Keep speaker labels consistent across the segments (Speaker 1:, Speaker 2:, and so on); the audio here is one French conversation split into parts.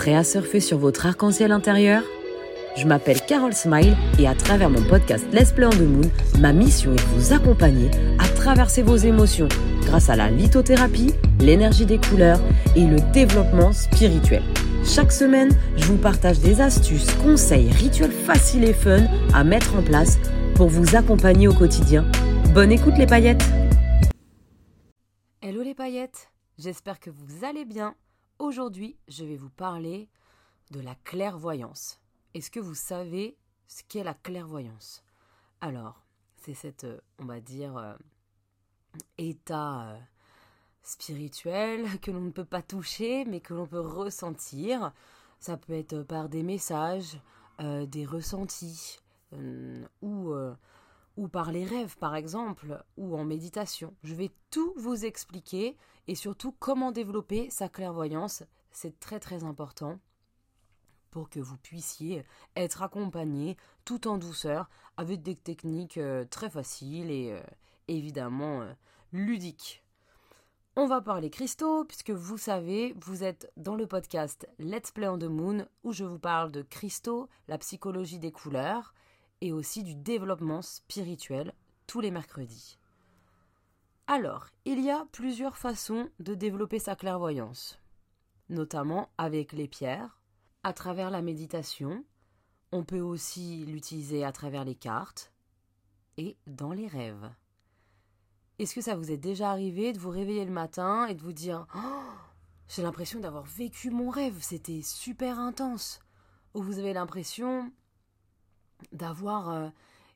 Speaker 1: Prêt à surfer sur votre arc-en-ciel intérieur? Je m'appelle Carole Smile et à travers mon podcast Let's Play on the Moon, ma mission est de vous accompagner à traverser vos émotions grâce à la lithothérapie, l'énergie des couleurs et le développement spirituel. Chaque semaine, je vous partage des astuces, conseils, rituels faciles et fun à mettre en place pour vous accompagner au quotidien. Bonne écoute les paillettes Hello les paillettes, j'espère que vous allez bien. Aujourd'hui, je vais vous parler de la clairvoyance. Est-ce que vous savez ce qu'est la clairvoyance? Alors, c'est cette, euh, on va dire, euh, état euh, spirituel que l'on ne peut pas toucher, mais que l'on peut ressentir. Ça peut être par des messages, des ressentis, ou, ou par les rêves, par exemple, ou en méditation. Je vais tout vous expliquer et surtout comment développer sa clairvoyance. C'est très très important pour que vous puissiez être accompagné tout en douceur avec des techniques euh, très faciles et euh, évidemment euh, ludiques. On va parler cristaux puisque vous savez, vous êtes dans le podcast Let's Play on the Moon où je vous parle de cristaux, la psychologie des couleurs et aussi du développement spirituel tous les mercredis. Alors, il y a plusieurs façons de développer sa clairvoyance, notamment avec les pierres, à travers la méditation, on peut aussi l'utiliser à travers les cartes et dans les rêves. Est-ce que ça vous est déjà arrivé de vous réveiller le matin et de vous dire oh, J'ai l'impression d'avoir vécu mon rêve, c'était super intense Ou vous avez l'impression d'avoir euh,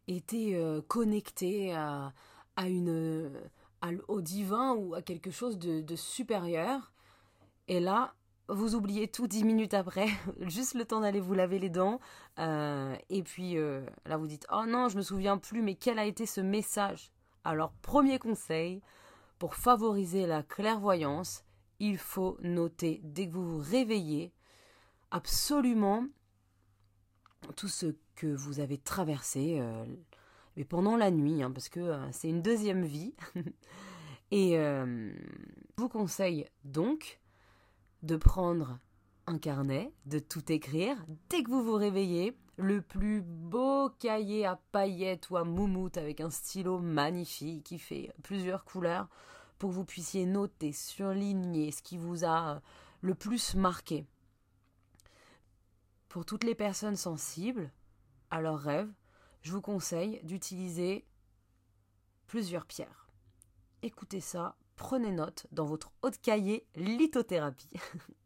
Speaker 1: été euh, connecté à, une au divin ou à quelque chose de, supérieur. Et là, vous oubliez tout dix minutes après, juste le temps d'aller vous laver les dents. Euh, et puis là, vous dites Oh non, je me souviens plus, mais quel a été ce message? Alors, premier conseil, pour favoriser la clairvoyance, il faut noter dès que vous vous réveillez absolument tout ce que vous avez traversé. Euh, mais pendant la nuit, hein, parce que euh, c'est une deuxième vie. Et euh, je vous conseille donc de prendre un carnet, de tout écrire dès que vous vous réveillez, le plus beau cahier à paillettes ou à moumoute avec un stylo magnifique qui fait plusieurs couleurs pour que vous puissiez noter, surligner ce qui vous a le plus marqué. Pour toutes les personnes sensibles à leurs rêves, je vous conseille d'utiliser plusieurs pierres. Écoutez ça, prenez note dans votre haute cahier lithothérapie.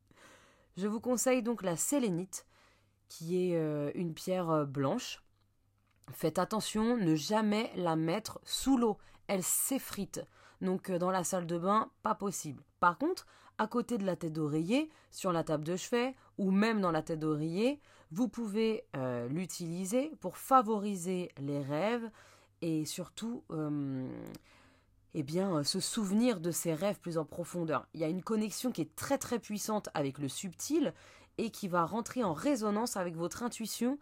Speaker 1: je vous conseille donc la sélénite, qui est euh, une pierre euh, blanche. Faites attention, ne jamais la mettre sous l'eau, elle s'effrite. Donc euh, dans la salle de bain, pas possible. Par contre, à côté de la tête d'oreiller, sur la table de chevet ou même dans la tête d'oreiller, vous pouvez euh, l'utiliser pour favoriser les rêves et surtout euh, eh bien, se souvenir de ses rêves plus en profondeur. Il y a une connexion qui est très très puissante avec le subtil et qui va rentrer en résonance avec votre intuition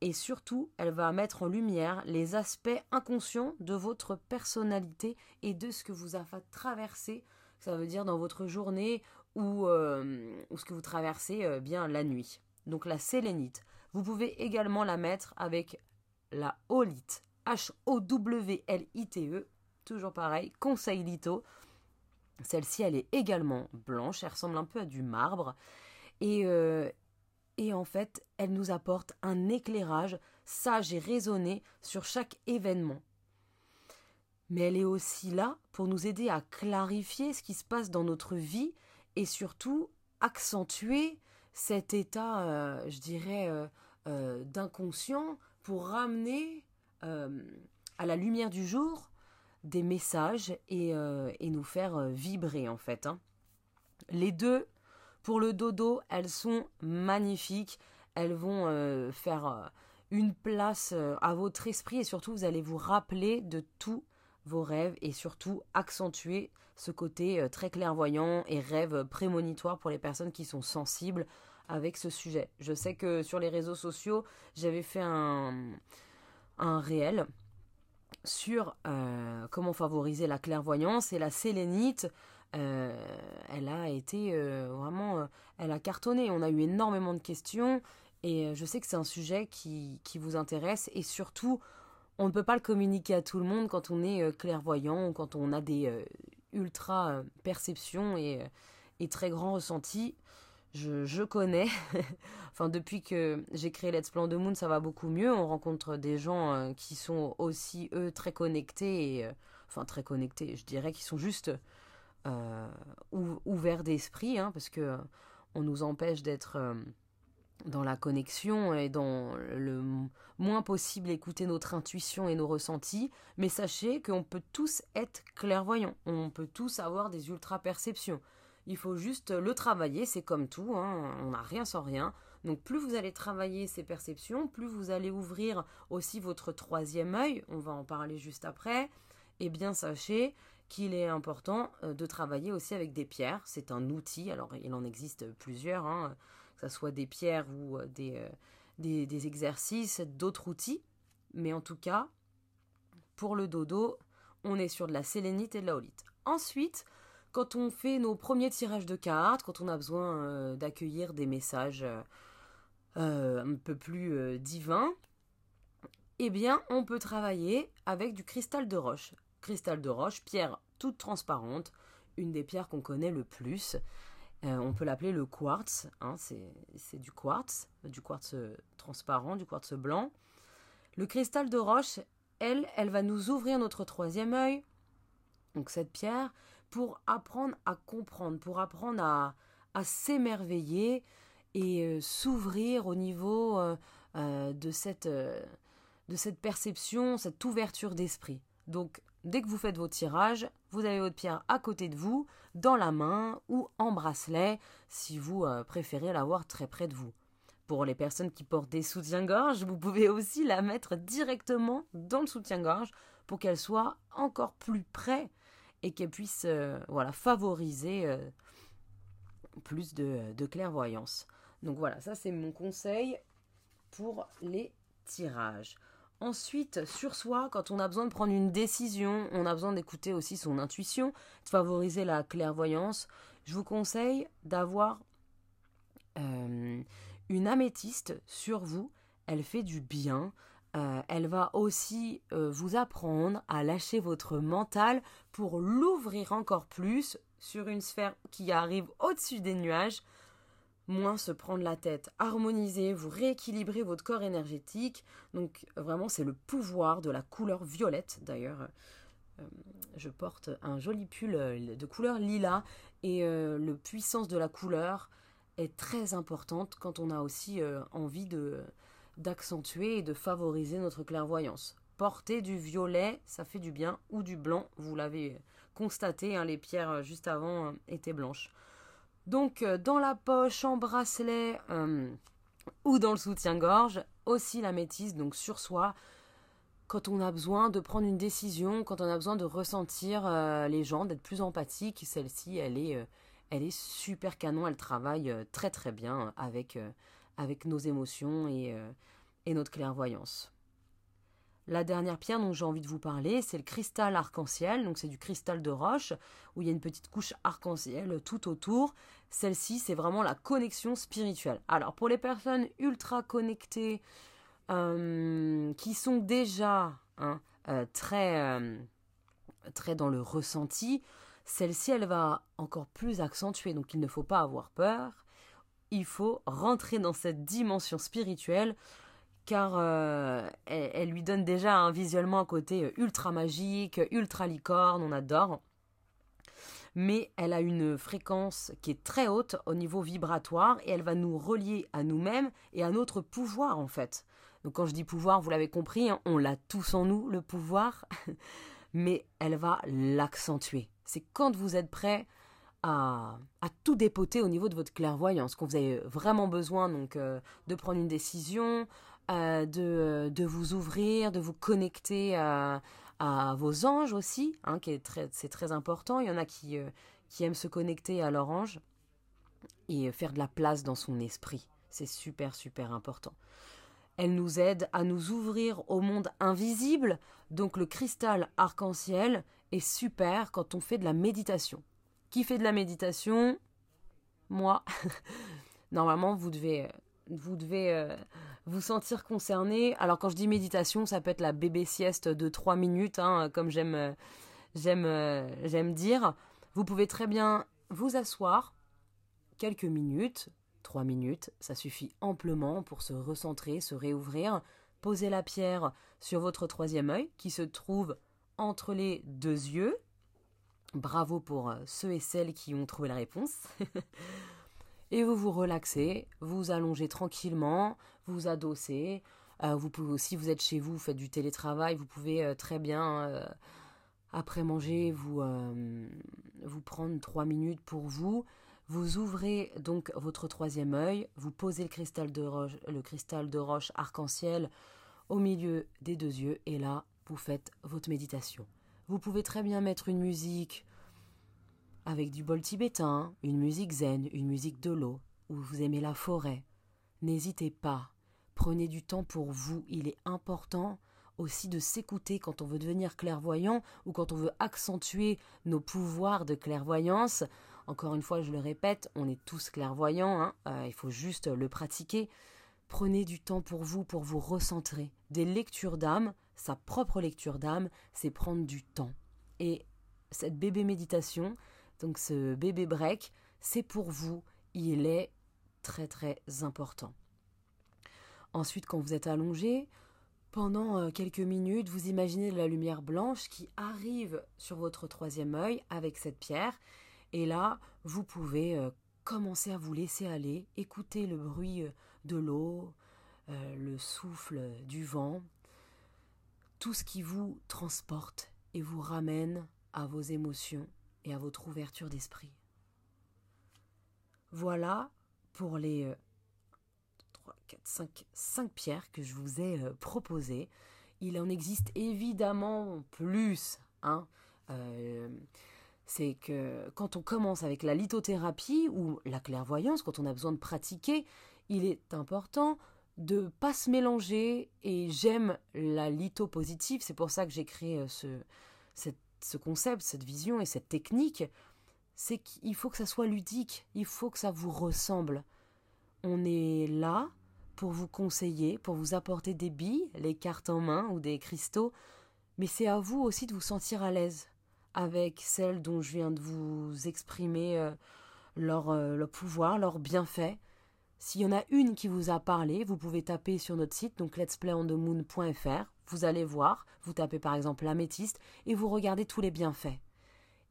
Speaker 1: et surtout elle va mettre en lumière les aspects inconscients de votre personnalité et de ce que vous avez traversé, ça veut dire dans votre journée ou, euh, ou ce que vous traversez bien la nuit donc la sélénite. Vous pouvez également la mettre avec la holite, H-O-W-L-I-T-E, toujours pareil, conseil litho. Celle-ci, elle est également blanche, elle ressemble un peu à du marbre. Et, euh, et en fait, elle nous apporte un éclairage sage et raisonné sur chaque événement. Mais elle est aussi là pour nous aider à clarifier ce qui se passe dans notre vie et surtout accentuer cet état, euh, je dirais, euh, euh, d'inconscient pour ramener à la lumière du jour des messages et, nous faire vibrer en fait. Hein. Les deux, pour le dodo, elles sont magnifiques. Elles vont faire une place à votre esprit et surtout vous allez vous rappeler de tous vos rêves et surtout accentuer ce côté très clairvoyant et rêve prémonitoire pour les personnes qui sont sensibles avec ce sujet. Je sais que sur les réseaux sociaux, j'avais fait un, un réel sur euh, comment favoriser la clairvoyance et la sélénite elle a été vraiment, elle a cartonné. On a eu énormément de questions et je sais que c'est un sujet qui, qui, vous intéresse et surtout, on ne peut pas le communiquer à tout le monde quand on est clairvoyant ou quand on a des ultra perceptions et, et très grands ressentis je, connais. enfin, depuis que j'ai créé Let's Plan de Moon, ça va beaucoup mieux. On rencontre des gens euh, qui sont aussi, eux, très connectés. Euh, enfin, très connectés, je dirais qu'ils sont juste euh, ouverts d'esprit, hein, parce que on nous empêche d'être dans la connexion et dans le moins possible écouter notre intuition et nos ressentis. Mais sachez qu'on peut tous être clairvoyants. On peut tous avoir des ultra-perceptions. Il faut juste le travailler, c'est comme tout, hein, on n'a rien sans rien. Donc plus vous allez travailler ces perceptions, plus vous allez ouvrir aussi votre troisième œil, on va en parler juste après, et eh bien sachez qu'il est important euh, de travailler aussi avec des pierres. C'est un outil, alors il en existe plusieurs, hein, que ce soit des pierres ou euh, euh, des, des exercices, d'autres outils. Mais en tout cas, pour le dodo, on est sur de la sélénite et de la holite. Ensuite, quand on fait nos premiers tirages de cartes, quand on a besoin euh, d'accueillir des messages euh, euh, un peu plus divins, eh bien, on peut travailler avec du cristal de roche. Cristal de roche, pierre toute transparente, une des pierres qu'on connaît le plus. on peut l'appeler le quartz, hein, c'est du quartz, du quartz transparent, du quartz blanc. Le cristal de roche, elle, elle va nous ouvrir notre troisième œil. Donc cette pierre, pour apprendre à comprendre, pour apprendre à, s'émerveiller et euh, s'ouvrir au niveau euh, euh, de, cette, de cette perception, cette ouverture d'esprit. Donc, dès que vous faites vos tirages, vous avez votre pierre à côté de vous, dans la main ou en bracelet, si vous préférez l'avoir très près de vous. Pour les personnes qui portent des soutiens-gorge, vous pouvez aussi la mettre directement dans le soutien-gorge pour qu'elle soit encore plus près et qu'elle puisse euh, voilà, favoriser euh, plus de, de, clairvoyance. Donc voilà, ça c'est mon conseil pour les tirages. Ensuite, sur soi, quand on a besoin de prendre une décision, on a besoin d'écouter aussi son intuition, de favoriser la clairvoyance. Je vous conseille d'avoir euh, une améthyste sur vous. Elle fait du bien. Euh, elle va aussi euh, vous apprendre à lâcher votre mental pour l'ouvrir encore plus sur une sphère qui arrive au-dessus des nuages, moins se prendre la tête, harmoniser, vous rééquilibrer votre corps énergétique. Donc vraiment c'est le pouvoir de la couleur violette d'ailleurs. Euh, je porte un joli pull de couleur lila et la puissance de la couleur est très importante quand on a aussi envie de d'accentuer et de favoriser notre clairvoyance. Porter du violet, ça fait du bien, ou du blanc, vous l'avez constaté, hein, les pierres euh, juste avant euh, étaient blanches. Donc euh, dans la poche, en bracelet ou dans le soutien-gorge, aussi la métisse, donc sur soi, quand on a besoin de prendre une décision, quand on a besoin de ressentir les gens, d'être plus empathique, celle-ci, elle est, elle est super canon, elle travaille très très bien avec avec nos émotions et, euh, et notre clairvoyance. La dernière pierre dont j'ai envie de vous parler, c'est le cristal arc-en-ciel. Donc c'est du cristal de roche où il y a une petite couche arc-en-ciel tout autour. Celle-ci, c'est vraiment la connexion spirituelle. Alors pour les personnes ultra connectées, euh, qui sont déjà hein, euh, très, très dans le ressenti, celle-ci, elle va encore plus accentuer. Donc il ne faut pas avoir peur il faut rentrer dans cette dimension spirituelle car euh, elle, lui donne déjà un visuellement un côté euh, ultra magique, ultra licorne, on adore. Mais elle a une fréquence qui est très haute au niveau vibratoire et elle va nous relier à nous-mêmes et à notre pouvoir en fait. Donc quand je dis pouvoir, vous l'avez compris, hein, on l'a tous en nous, le pouvoir, mais elle va l'accentuer. C'est quand vous êtes prêt à, tout dépoter au niveau de votre clairvoyance, quand vous avez vraiment besoin donc euh, de prendre une décision, euh, de, de, vous ouvrir, de vous connecter à, vos anges aussi, hein, qui est très, c'est très important. Il y en a qui, euh, qui aiment se connecter à leur ange et faire de la place dans son esprit. C'est super super important. Elle nous aide à nous ouvrir au monde invisible, donc le cristal arc-en-ciel est super quand on fait de la méditation. Qui fait de la méditation, moi, normalement, vous devez, vous devez euh, vous sentir concerné. Alors, quand je dis méditation, ça peut être la bébé sieste de 3 minutes, hein, comme euh, euh, j'aime dire. Vous pouvez très bien vous asseoir quelques minutes, 3 minutes, ça suffit amplement pour se recentrer, se réouvrir. Posez la pierre sur votre troisième œil qui se trouve entre les deux yeux. Bravo pour ceux et celles qui ont trouvé la réponse. et vous vous relaxez, vous allongez tranquillement, vous adossez. Euh, vous pouvez êtes chez vous, vous faites du télétravail, vous pouvez euh, très bien, euh, après manger, vous, prendre trois minutes pour vous. Vous ouvrez donc votre troisième œil, vous posez le cristal de roche arc-en-ciel au milieu des deux yeux, et là, vous faites votre méditation. Vous pouvez très bien mettre une musique avec du bol tibétain, une musique zen, une musique de l'eau, ou vous aimez la forêt. N'hésitez pas. Prenez du temps pour vous. Il est important aussi de s'écouter quand on veut devenir clairvoyant ou quand on veut accentuer nos pouvoirs de clairvoyance. Encore une fois, je le répète, on est tous clairvoyants, hein. euh, il faut juste le pratiquer. Prenez du temps pour vous, pour vous recentrer. Des lectures d'âme, sa propre lecture d'âme, c'est prendre du temps. Et cette bébé méditation, donc ce bébé break, c'est pour vous, il est très très important. Ensuite, quand vous êtes allongé, pendant euh, quelques minutes, vous imaginez la lumière blanche qui arrive sur votre troisième œil avec cette pierre. Et là, vous pouvez euh, commencer à vous laisser aller, écouter le bruit euh, de l'eau, le souffle du vent, tout ce qui vous transporte et vous ramène à vos émotions et à votre ouverture d'esprit. Voilà pour les 3, 4, 5, 5 pierres que je vous ai euh, proposées. Il en existe évidemment plus. Hein. Euh, c'est que quand on commence avec la lithothérapie ou la clairvoyance, quand on a besoin de pratiquer, il est important de pas se mélanger et j'aime la litho positive, c'est pour ça que j'ai créé euh, ce, ce concept, cette vision et cette technique, c'est qu'il faut que ça soit ludique, il faut que ça vous ressemble. On est là pour vous conseiller, pour vous apporter des billes, les cartes en main ou des cristaux, mais c'est à vous aussi de vous sentir à l'aise avec celles dont je viens de vous exprimer euh, leur, euh, leur pouvoir, leur bienfait. S'il y en a une qui vous a parlé, vous pouvez taper sur notre site, donc let'splayonthemoon.fr. Vous allez voir, vous tapez par exemple l'améthyste et vous regardez tous les bienfaits.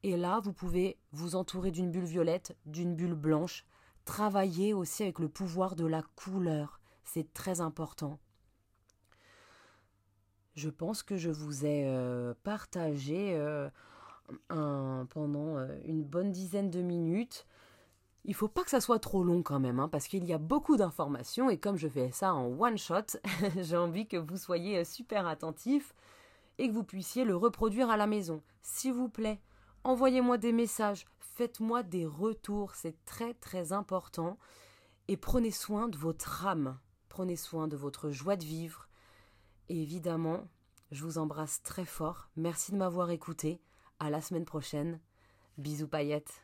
Speaker 1: Et là, vous pouvez vous entourer d'une bulle violette, d'une bulle blanche, travailler aussi avec le pouvoir de la couleur. C'est très important. Je pense que je vous ai euh, partagé euh, pendant euh, une bonne dizaine de minutes il faut pas que ça soit trop long quand même, hein, parce qu'il y a beaucoup d'informations et comme je fais ça en one shot, j'ai envie que vous soyez euh, super attentifs et que vous puissiez le reproduire à la maison. S'il vous plaît, envoyez-moi des messages, faites-moi des retours, c'est très très important. Et prenez soin de votre âme, prenez soin de votre joie de vivre. Et évidemment, je vous embrasse très fort. Merci de m'avoir écouté. À la semaine prochaine. Bisous paillettes.